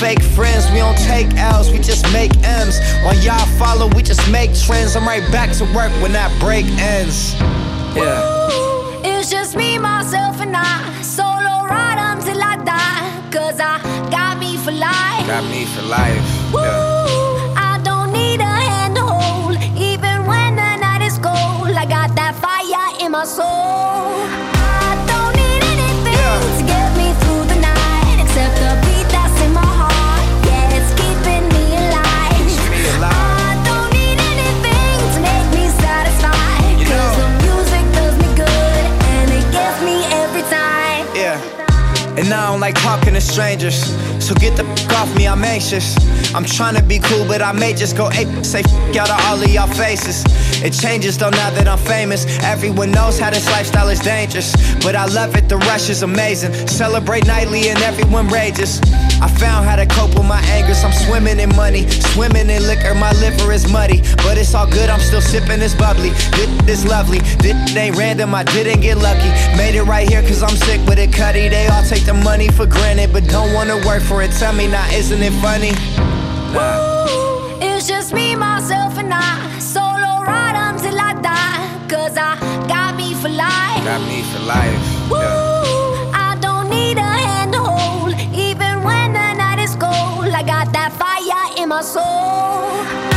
fake friends, we don't take L's, we just make M's. While y'all follow, we just make trends. I'm right back to work when that break ends. Yeah. Ooh, it's just me, myself, and I. Solo ride until I die. Cause I got me for life. Got me for life. Woo, Yeah. I don't need a hand to hold. Even when the night is cold, I got that fire in my soul. To strangers. So get the f off me, I'm anxious. I'm trying to be cool, but I may just go ape. Say f out of all of y'all faces. It changes though now that I'm famous. Everyone knows how this lifestyle is dangerous. But I love it, the rush is amazing. Celebrate nightly and everyone rages. I found how to cope with my angers. I'm swimming in money, swimming in liquor. My liver is muddy, but it's all good. I'm still sipping this bubbly. This is lovely. This ain't random. I didn't get lucky. Made it right here cause I'm sick with it, cutty. They all take the money for granted, but don't wanna work for it. Tell me now, isn't it funny? Ooh, it's just me, myself, Cause I got me for life. Got me for life. Ooh, I don't need a hand to hold. Even when the night is cold, I got that fire in my soul.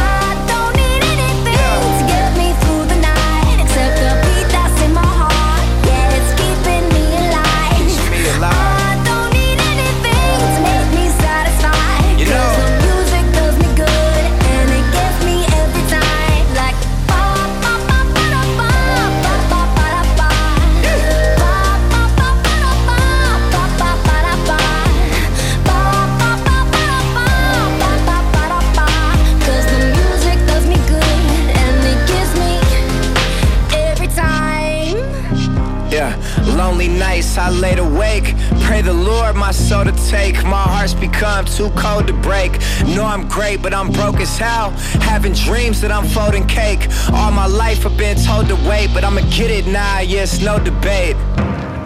Nights I laid awake. Pray the Lord my soul to take. My heart's become too cold to break. Know I'm great, but I'm broke as hell. Having dreams that I'm folding cake. All my life I've been told to wait, but I'ma get it now. Yeah, it's no debate.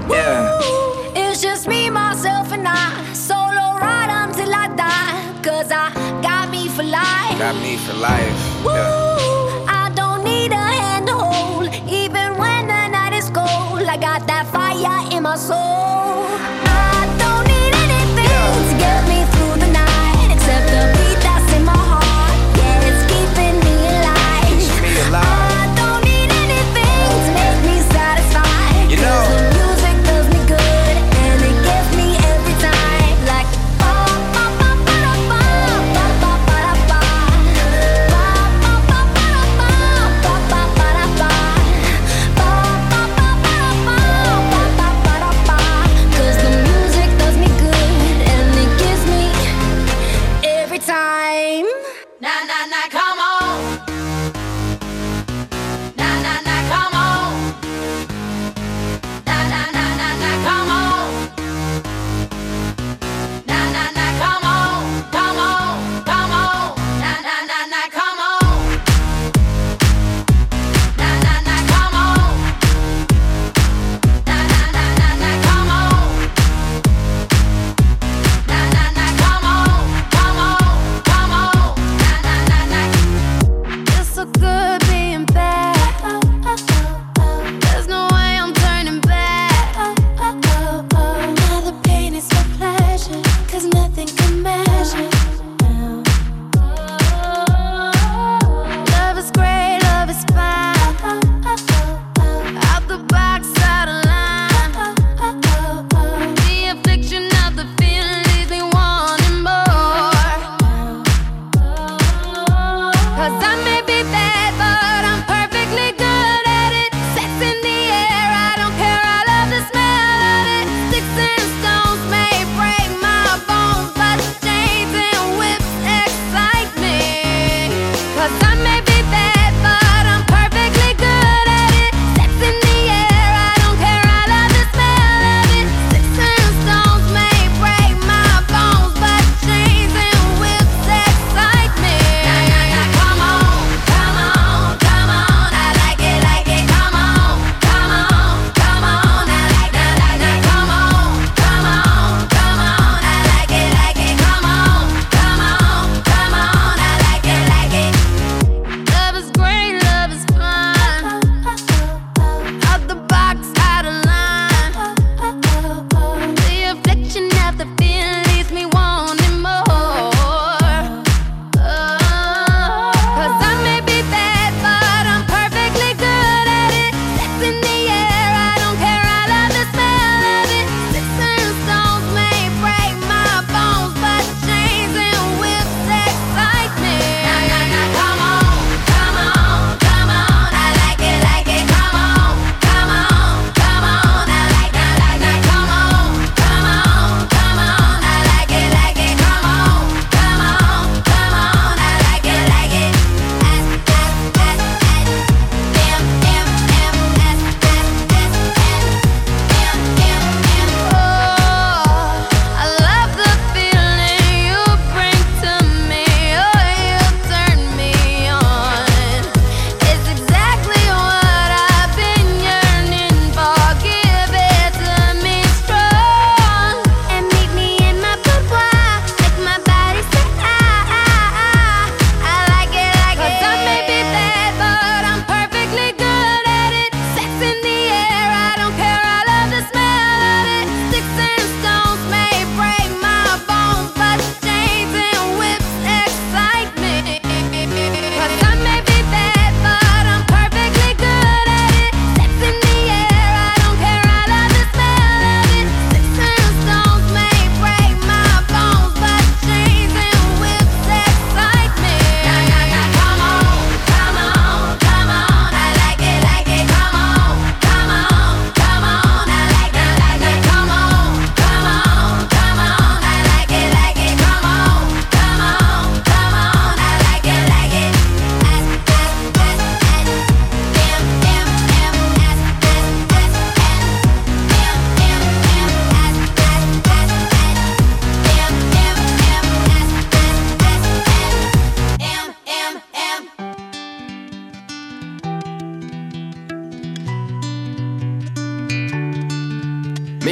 Yeah. Ooh, It's just me, myself, and I. Solo ride until I die. Cause I got me for life. Got me for life. Ooh, I don't need a hand to hold. Even when the night is cold, I got that amassou.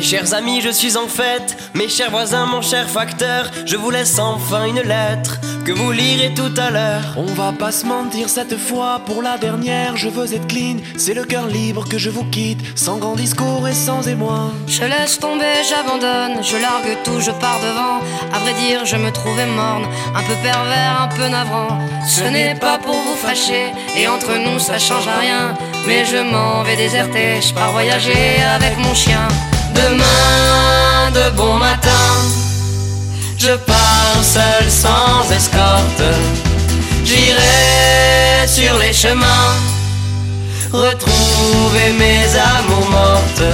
Chers amis, je suis en fête. Mes chers voisins, mon cher facteur, je vous laisse enfin une lettre que vous lirez tout à l'heure. On va pas se mentir cette fois, pour la dernière, je veux être clean. C'est le cœur libre que je vous quitte, sans grand discours et sans émoi. Je laisse tomber, j'abandonne, je largue tout, je pars devant. À vrai dire, je me trouvais morne, un peu pervers, un peu navrant. Ce n'est pas pour vous fâcher, et entre nous ça change rien. Mais je m'en vais déserter, je pars voyager avec mon chien. Demain, de bon matin, je pars seul sans escorte. J'irai sur les chemins, retrouver mes amours mortes.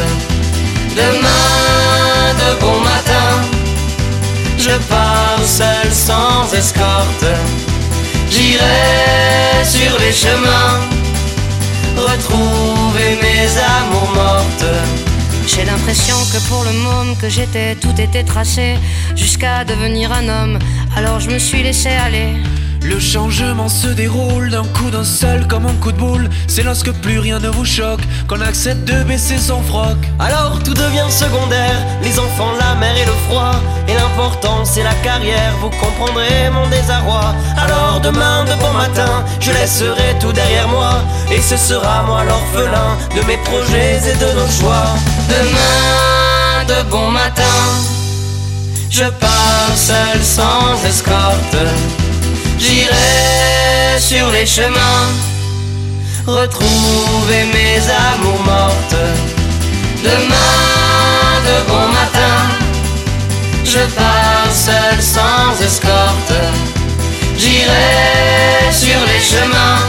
Demain, de bon matin, je pars seul sans escorte. J'irai sur les chemins, retrouver mes amours mortes. J'ai l'impression que pour le môme que j'étais, tout était tracé jusqu'à devenir un homme. Alors je me suis laissé aller. Le changement se déroule d'un coup d'un seul comme un coup de boule. C'est lorsque plus rien ne vous choque qu'on accepte de baisser son froc. Alors tout devient secondaire, les enfants, la mer et le froid. Et l'important c'est la carrière, vous comprendrez mon désarroi. Alors demain de bon matin, je laisserai tout derrière moi. Et ce sera moi l'orphelin de mes projets et de nos choix. Demain de bon matin, je pars seul sans escorte. J'irai sur les chemins retrouver mes amours mortes. Demain de bon matin, je pars seul sans escorte. J'irai sur les chemins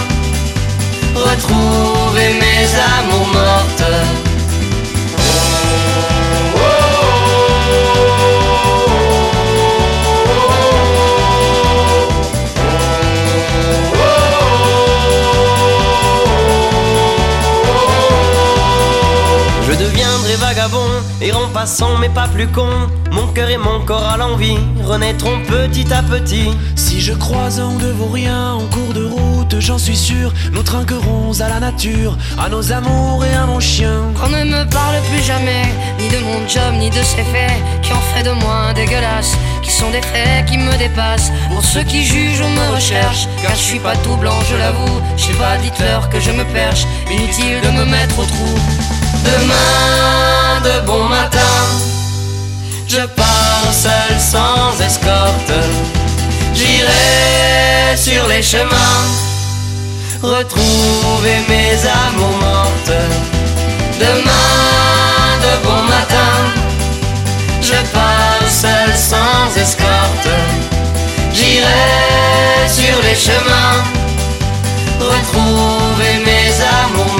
retrouver mes amours mortes. Errant passant mais pas plus con. Mon cœur et mon corps à l'envie renaîtront petit à petit. Si je croise un de vos riens en cours de route, j'en suis sûr, nous trinquerons à la nature, à nos amours et à mon chien. Qu'on ne me parle plus jamais, ni de mon job, ni de ses faits, qui en fait de moi un dégueulasse, qui sont des faits qui me dépassent. Pour ceux qui jugent, on me recherche, car je suis pas tout blanc, je l'avoue. Je sais pas, dites-leur que je me perche, inutile de me mettre au trou. Demain je pars seul sans escorte. J'irai sur les chemins retrouver mes amours mortes. Demain de bon matin, je pars seul sans escorte. J'irai sur les chemins retrouver mes amours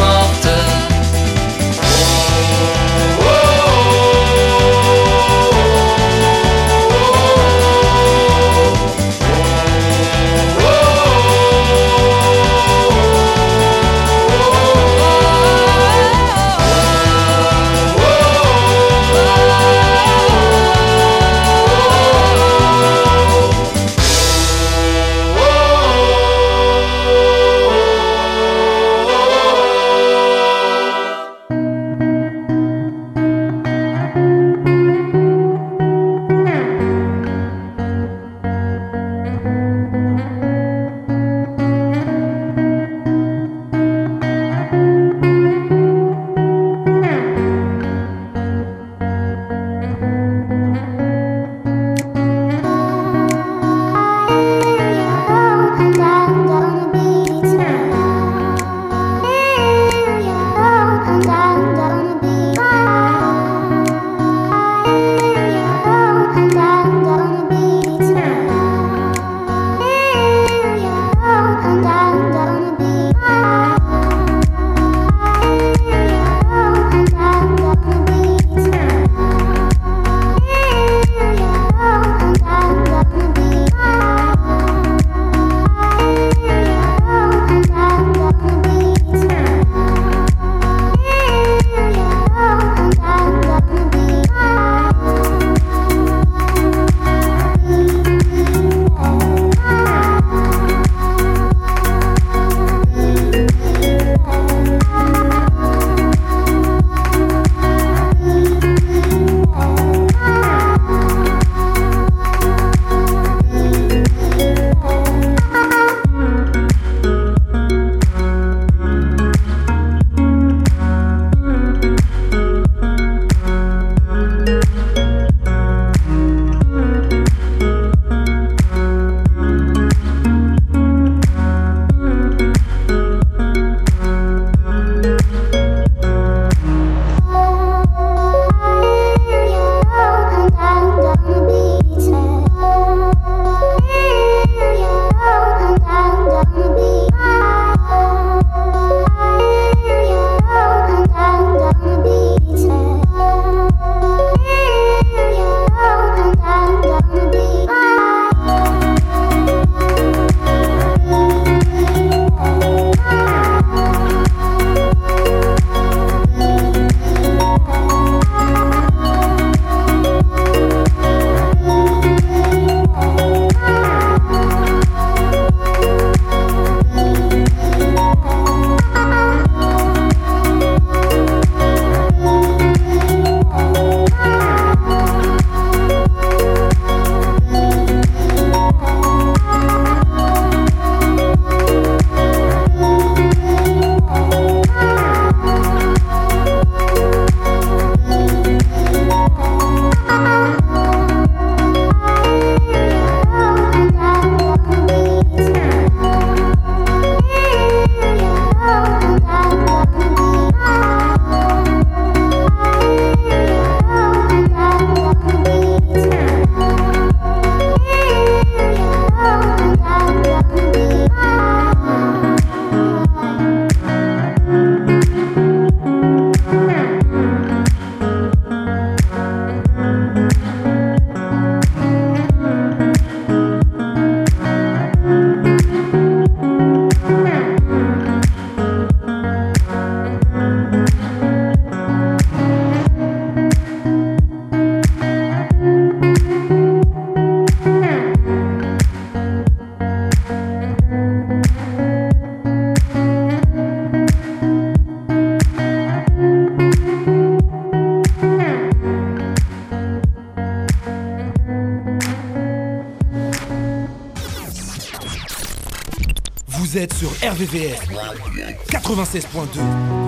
RVVS 96.2.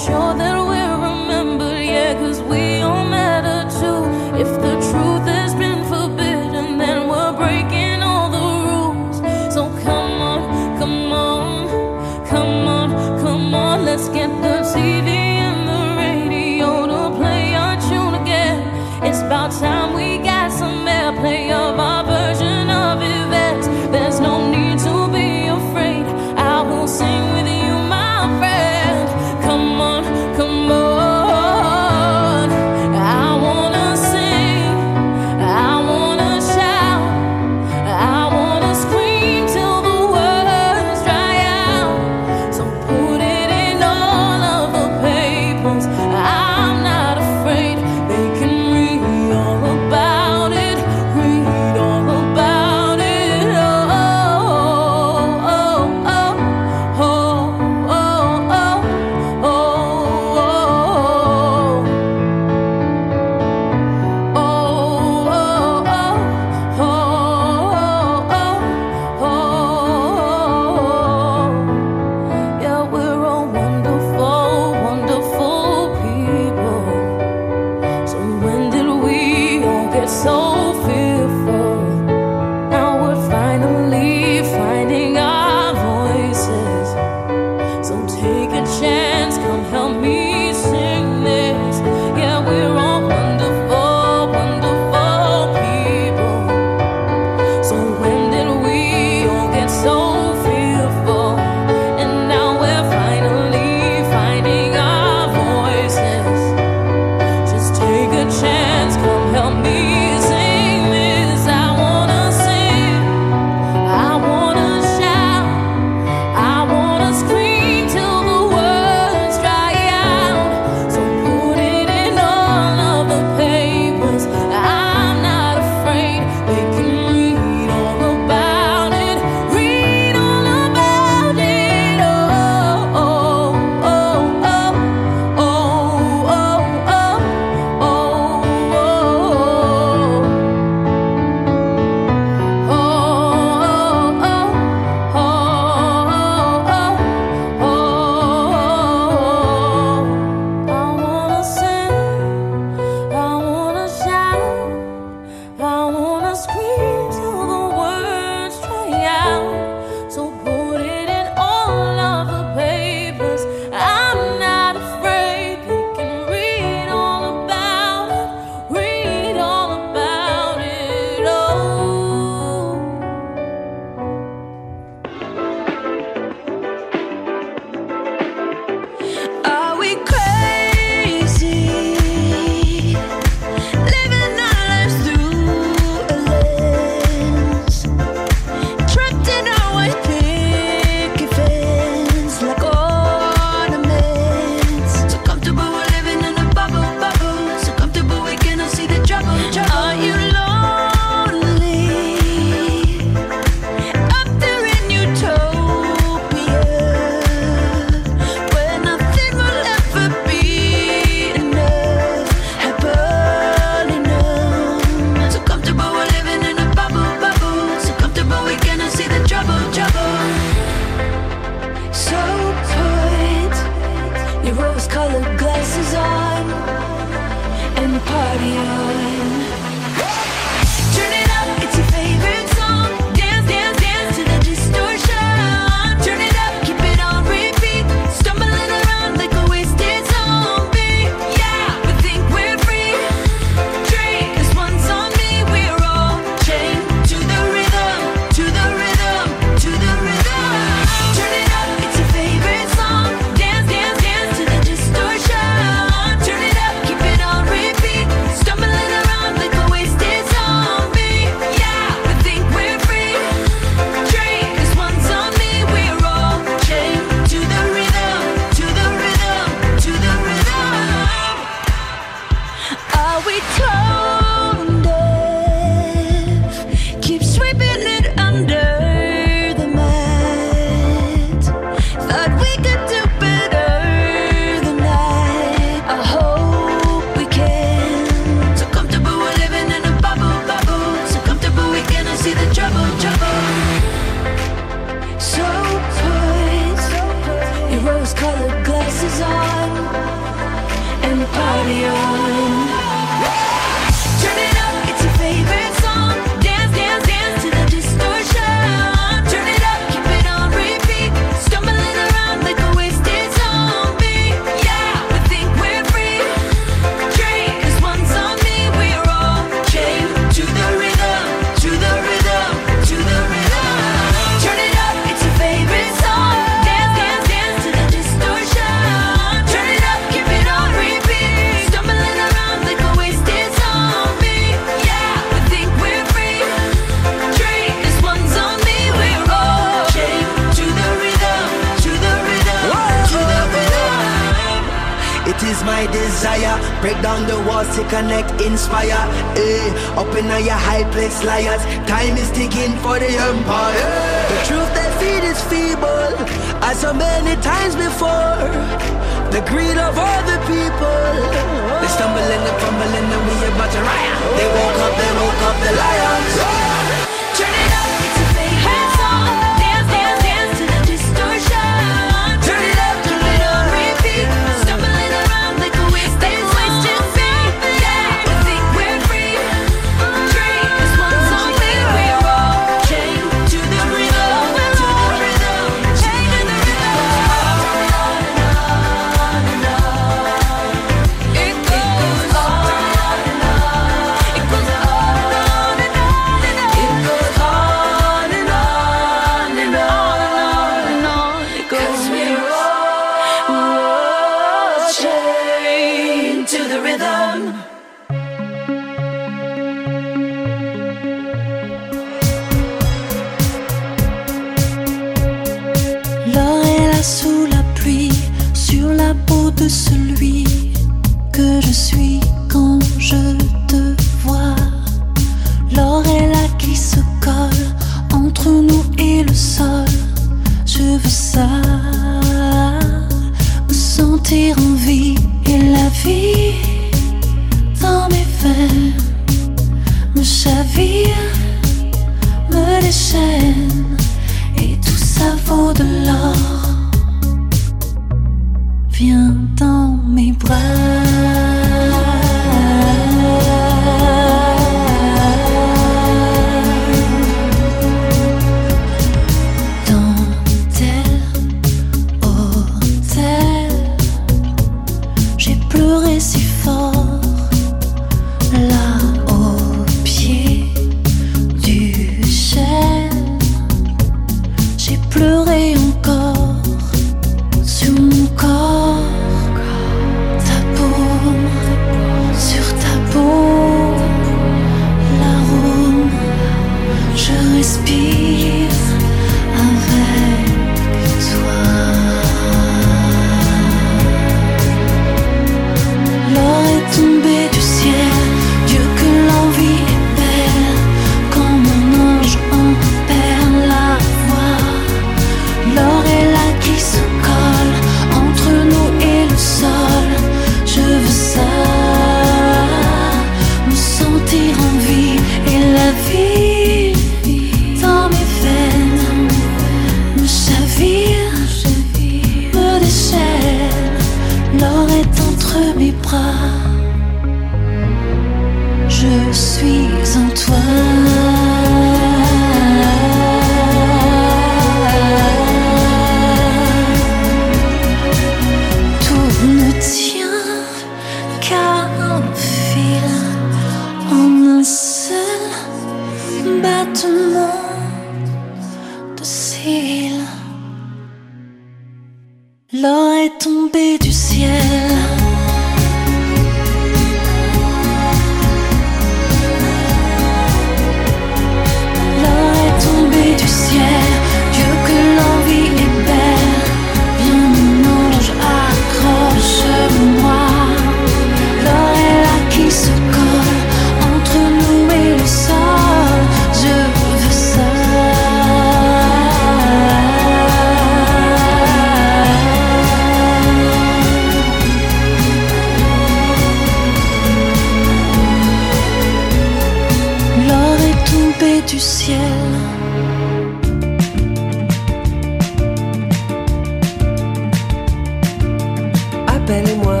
Appelle-moi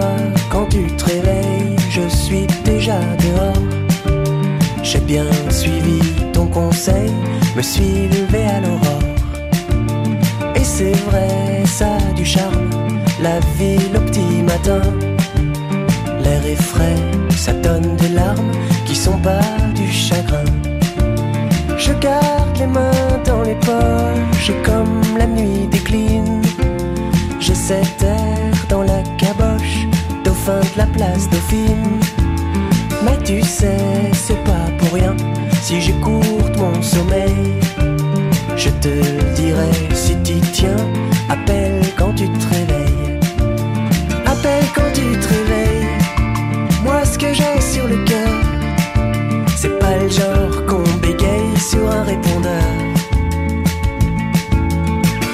quand tu te réveilles, je suis déjà dehors. J'ai bien suivi ton conseil, me suis levé à l'aurore. Et c'est vrai, ça a du charme, la ville au petit matin. L'air est frais, ça donne des larmes qui sont pas du chagrin. Je garde les mains dans les poches comme la nuit décline, j'ai cet air dans la caboche, dauphin de la place dauphine. Mais tu sais, c'est pas pour rien si j'écoute mon sommeil. Je te dirai si tu tiens, appelle quand tu te réveilles. Appelle quand tu te réveilles. Moi, ce que j'ai sur le cœur, c'est pas le genre sur un répondeur.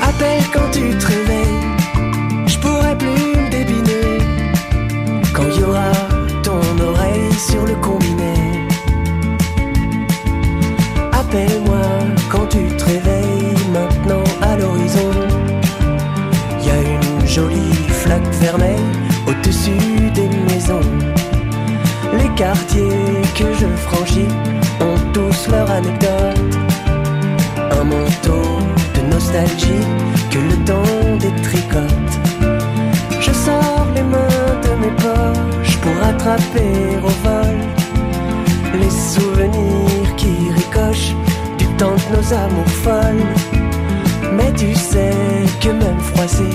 Appelle quand tu te réveilles, je pourrais plus me débiner. Quand il y aura ton oreille sur le combiné. Appelle-moi quand tu te réveilles maintenant à l'horizon. Y a une jolie flaque vermeille au-dessus des maisons. Les quartiers que je franchis tous anecdote. Un manteau de nostalgie que le temps détricote. Je sors les mains de mes poches pour attraper au vol les souvenirs qui ricochent du temps de nos amours folles. Mais tu sais que même froissé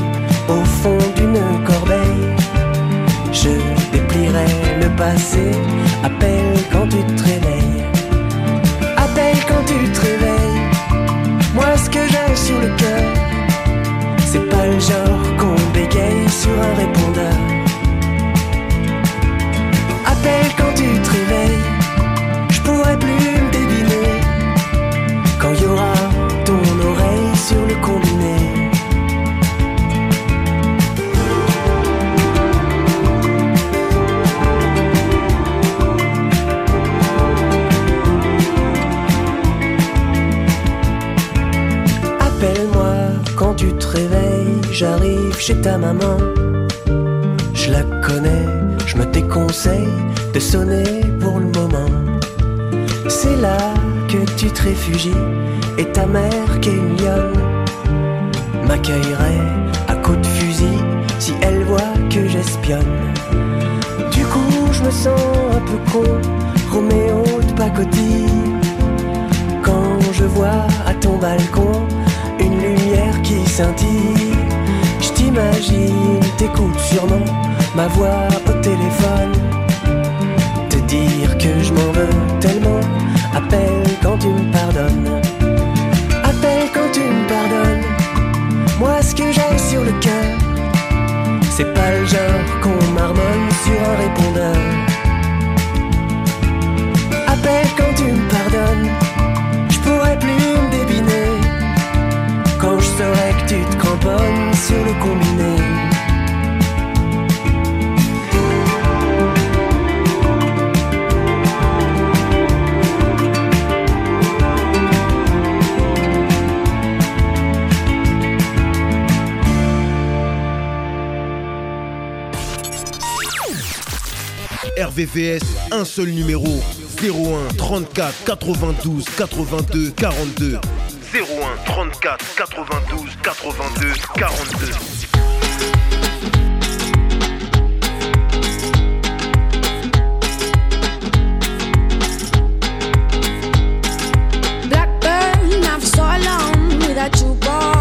au fond d'une corbeille, je déplierai le passé. Genre qu'on bégaye sur un répondeur. Appelle chez ta maman. Je la connais, je me déconseille de sonner pour le moment. C'est là que tu te réfugies et ta mère qui est une lionne m'accueillerait à coups de fusil si elle voit que j'espionne. Du coup, je me sens un peu con, Roméo de pacotille. Quand je vois à ton balcon une lumière qui scintille, je t'imagine, t'écoutes sûrement ma voix au téléphone. Te dire que je m'en veux tellement, appelle quand tu me pardonnes. Appelle quand tu me pardonnes. Moi, ce que j'ai sur le cœur, c'est pas le genre qu'on marmonne sur un répondeur. Appelle quand tu me pardonnes, je pourrais plus me débiner. Quand je saurais que tu bonne sur le combiné. RVVS, un seul numéro 01 34 92 82 42. 01 34 92 82 42. Blackburn, I've so long without you, boy.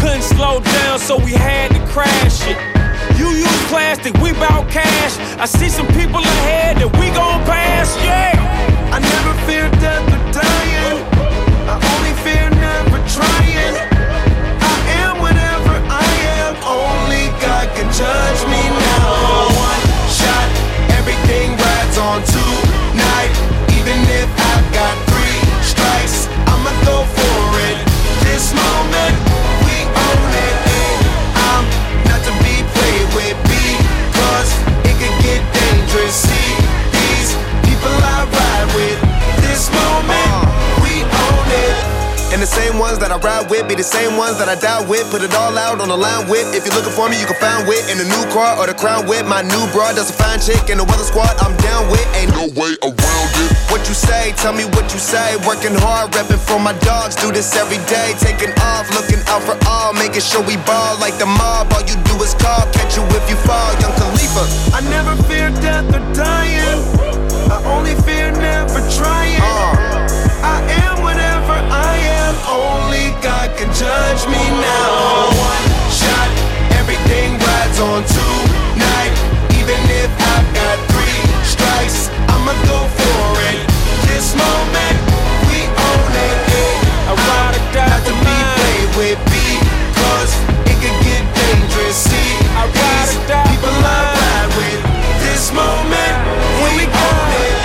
Couldn't slow down, so we had to crash it. You use plastic, we bout cash. I see some people ahead that we gon' pass, yeah. I never fear death or dying. I only fear never trying. I am whatever I am. Only God can judge me now. One shot, everything rides on tonight. Even if I've got three strikes, I'ma go for it. This moment, same ones that I ride with be the same ones that I die with. Put it all out on the line with. If you're looking for me, you can find wit in the new car or the crown with. My new broad does a fine chick in the weather squad. I'm down with. Ain't no way around it. What you say? Tell me what you say. Working hard, repping for my dogs. Do this every day. Taking off, looking out for all. Making sure we ball like the mob. All you do is call. Catch you if you fall. Young Khalifa. I never fear death or dying. I only fear never trying. Uh. I am whatever I am. Only God can judge me now. One shot, everything rides on tonight. Even if I've got three strikes, I'ma go for it. This moment, we own it. I ride or die Not to be played with because it could get dangerous. See, I ride or die people I ride with. This moment, we own it.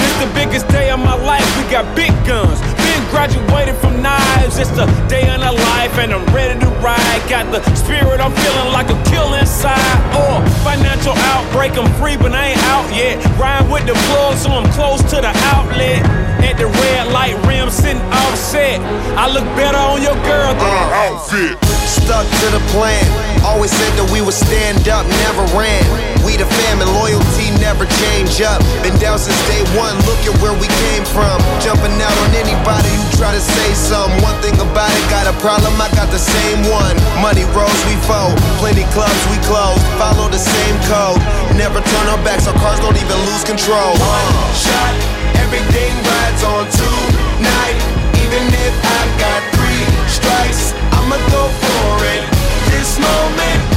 This the biggest day of my life. We got big guns. Graduated from knives. It's the day in a life, and I'm ready to ride. Got the spirit, I'm feeling like a kill inside. Or financial outbreak, I'm free, but I ain't out yet. Ride with the plug, so I'm close to the outlet. At the red light rim, sitting offset. I look better on your girl than uh, her outfit. Stuck to the plan. Always said that we would stand up, never ran. We the fam and loyalty never change up. Been down since day one, look at where we came from. Jumping out on anybody who try to say something. One thing about it, got a problem, I got the same one. Money rolls, we fold. Plenty clubs, we close. Follow the same code. Never turn our backs, our cars don't even lose control. One shot, everything rides on tonight. Even if I've got three strikes, I'ma go for it. This moment. I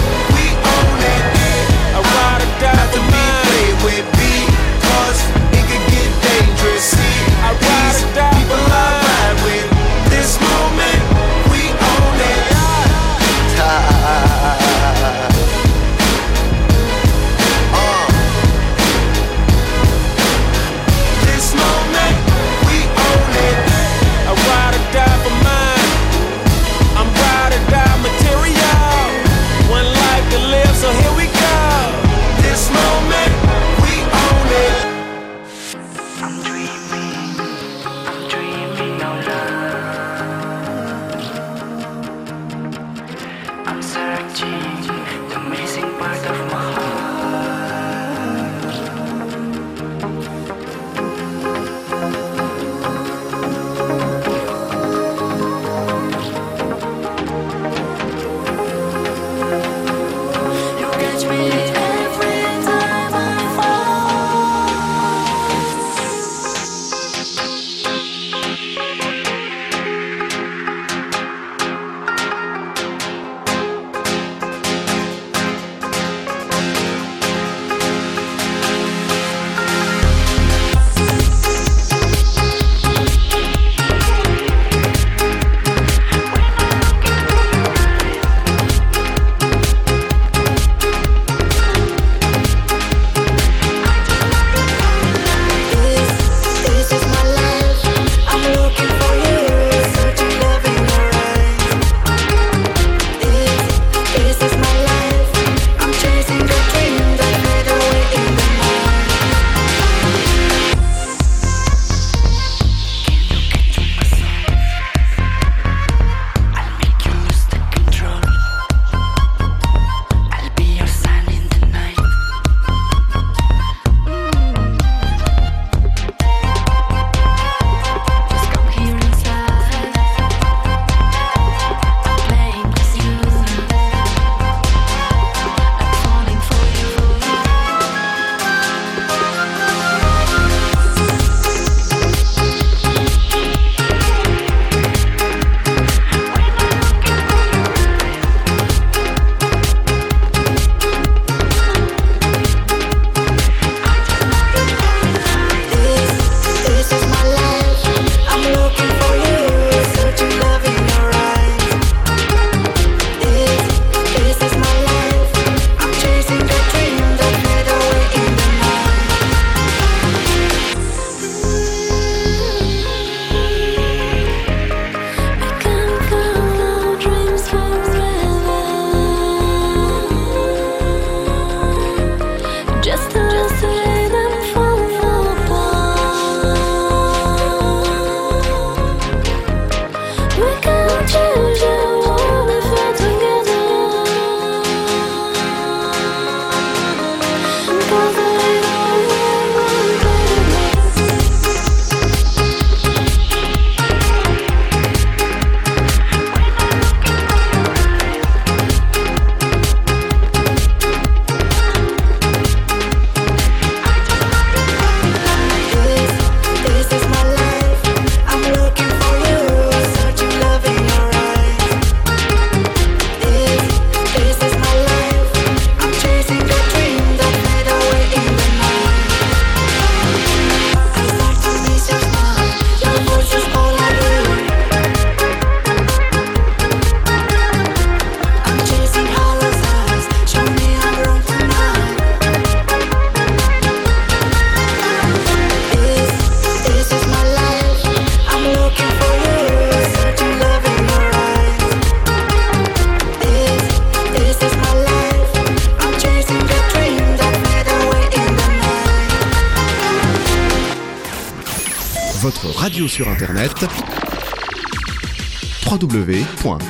got to be internet www.rdvs.fr.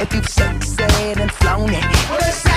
if you've sexed and flown it.